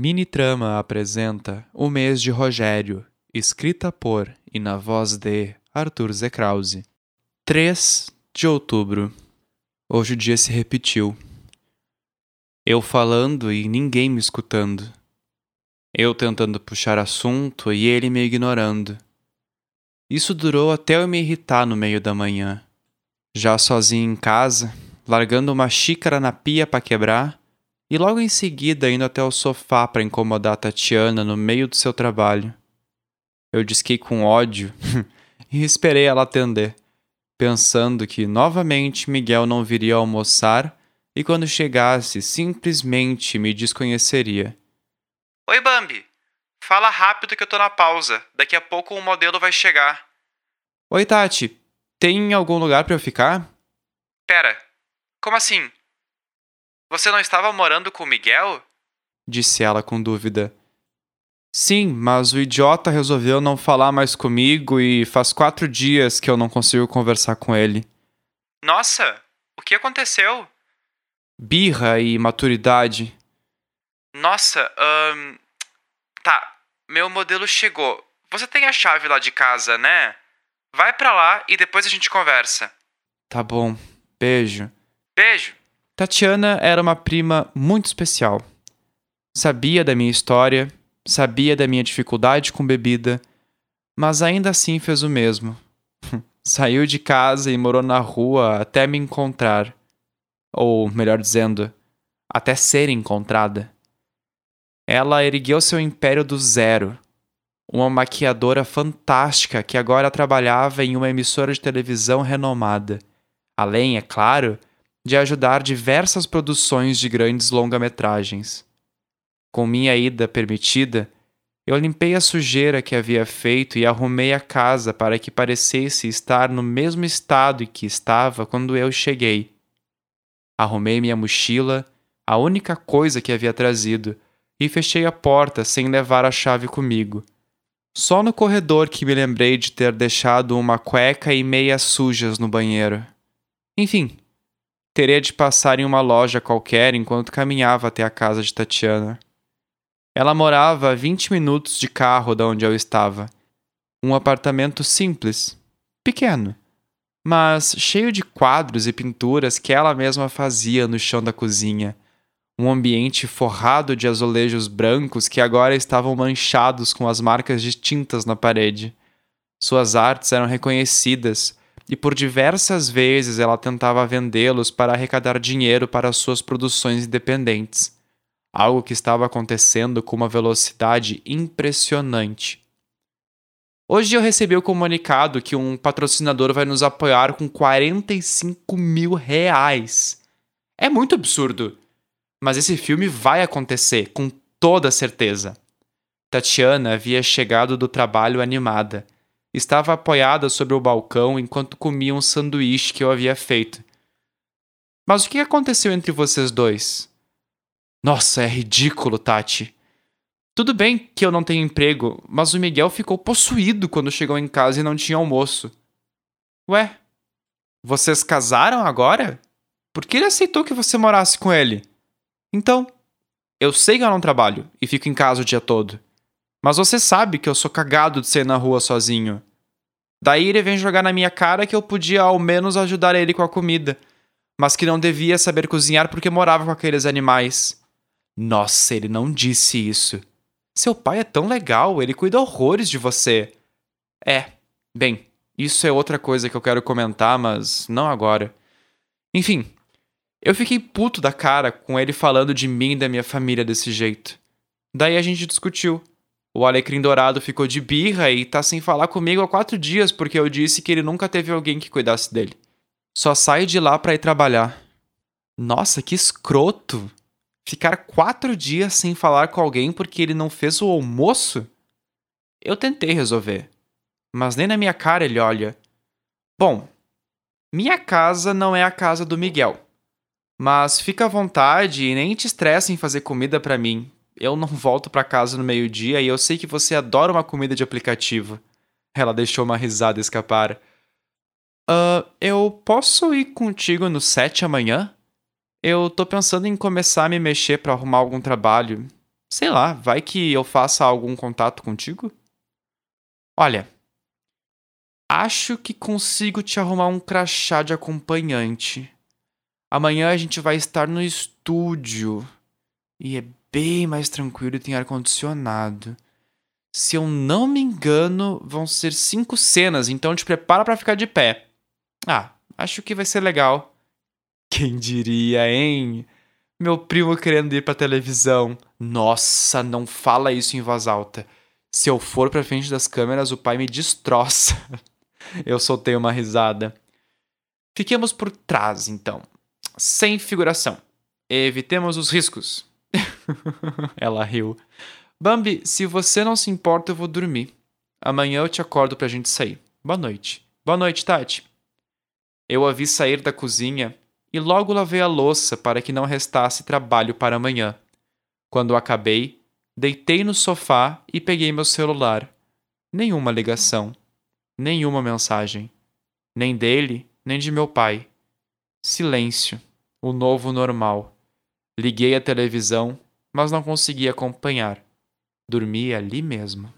Mini Trama apresenta O Mês de Rogério, escrita por e na voz de Arthur Z. Krause. 3 de outubro. Hoje o dia se repetiu. Eu falando e ninguém me escutando. Eu tentando puxar assunto e ele me ignorando. Isso durou até eu me irritar no meio da manhã. Já sozinho em casa, largando uma xícara na pia para quebrar, e logo em seguida indo até o sofá para incomodar a Tatiana no meio do seu trabalho. Eu disquei com ódio e esperei ela atender, pensando que novamente Miguel não viria almoçar e quando chegasse simplesmente me desconheceria. Oi, Bambi. Fala rápido que eu tô na pausa. Daqui a pouco o modelo vai chegar. Oi, Tati. Tem algum lugar para eu ficar? Pera, como assim? Você não estava morando com o Miguel? Disse ela com dúvida. Sim, mas o idiota resolveu não falar mais comigo e faz quatro dias que eu não consigo conversar com ele. Nossa, o que aconteceu? Birra e maturidade. Nossa, ahn. Tá, meu modelo chegou. Você tem a chave lá de casa, né? Vai pra lá e depois a gente conversa. Tá bom. Beijo. Beijo. Tatiana era uma prima muito especial. Sabia da minha história, sabia da minha dificuldade com bebida, mas ainda assim fez o mesmo. Saiu de casa e morou na rua até me encontrar. Ou, melhor dizendo, até ser encontrada. Ela ergueu seu império do zero. Uma maquiadora fantástica que agora trabalhava em uma emissora de televisão renomada. Além, é claro, de ajudar diversas produções de grandes longa-metragens. Com minha ida permitida, eu limpei a sujeira que havia feito e arrumei a casa para que parecesse estar no mesmo estado em que estava quando eu cheguei. Arrumei minha mochila, a única coisa que havia trazido, e fechei a porta sem levar a chave comigo. Só no corredor que me lembrei de ter deixado uma cueca e meias sujas no banheiro. Enfim, teria de passar em uma loja qualquer enquanto caminhava até a casa de Tatiana. Ela morava a 20 minutos de carro da onde eu estava. Um apartamento simples, pequeno, mas cheio de quadros e pinturas que ela mesma fazia no chão da cozinha. Um ambiente forrado de azulejos brancos que agora estavam manchados com as marcas de tintas na parede. Suas artes eram reconhecidas e por diversas vezes ela tentava vendê-los para arrecadar dinheiro para suas produções independentes algo que estava acontecendo com uma velocidade impressionante. Hoje eu recebi o comunicado que um patrocinador vai nos apoiar com 45 mil reais. É muito absurdo. Mas esse filme vai acontecer, com toda certeza. Tatiana havia chegado do trabalho animada. Estava apoiada sobre o balcão enquanto comia um sanduíche que eu havia feito. Mas o que aconteceu entre vocês dois? Nossa, é ridículo, Tati. Tudo bem que eu não tenho emprego, mas o Miguel ficou possuído quando chegou em casa e não tinha almoço. Ué, vocês casaram agora? Por que ele aceitou que você morasse com ele? Então, eu sei que eu não trabalho e fico em casa o dia todo. Mas você sabe que eu sou cagado de sair na rua sozinho. Daí ele vem jogar na minha cara que eu podia ao menos ajudar ele com a comida, mas que não devia saber cozinhar porque morava com aqueles animais. Nossa, ele não disse isso. Seu pai é tão legal, ele cuida horrores de você. É, bem, isso é outra coisa que eu quero comentar, mas não agora. Enfim, eu fiquei puto da cara com ele falando de mim e da minha família desse jeito. Daí a gente discutiu. O Alecrim Dourado ficou de birra e tá sem falar comigo há quatro dias porque eu disse que ele nunca teve alguém que cuidasse dele. Só sai de lá pra ir trabalhar. Nossa, que escroto! Ficar quatro dias sem falar com alguém porque ele não fez o almoço? Eu tentei resolver, mas nem na minha cara ele olha. Bom, minha casa não é a casa do Miguel. Mas fica à vontade e nem te estresse em fazer comida para mim. Eu não volto para casa no meio-dia e eu sei que você adora uma comida de aplicativo. Ela deixou uma risada escapar. Uh, eu posso ir contigo no set amanhã? Eu tô pensando em começar a me mexer para arrumar algum trabalho. Sei lá, vai que eu faça algum contato contigo? Olha, acho que consigo te arrumar um crachá de acompanhante. Amanhã a gente vai estar no estúdio. E é bem mais tranquilo e tem ar-condicionado. Se eu não me engano, vão ser cinco cenas, então te prepara para ficar de pé. Ah, acho que vai ser legal. Quem diria, hein? Meu primo querendo ir pra televisão. Nossa, não fala isso em voz alta. Se eu for pra frente das câmeras, o pai me destroça. eu soltei uma risada. Fiquemos por trás, então. Sem figuração. Evitemos os riscos. Ela riu. Bambi, se você não se importa, eu vou dormir. Amanhã eu te acordo pra gente sair. Boa noite. Boa noite, Tati. Eu a vi sair da cozinha e logo lavei a louça para que não restasse trabalho para amanhã. Quando acabei, deitei no sofá e peguei meu celular. Nenhuma ligação, nenhuma mensagem, nem dele, nem de meu pai. Silêncio, o novo normal. Liguei a televisão, mas não consegui acompanhar. Dormi ali mesmo.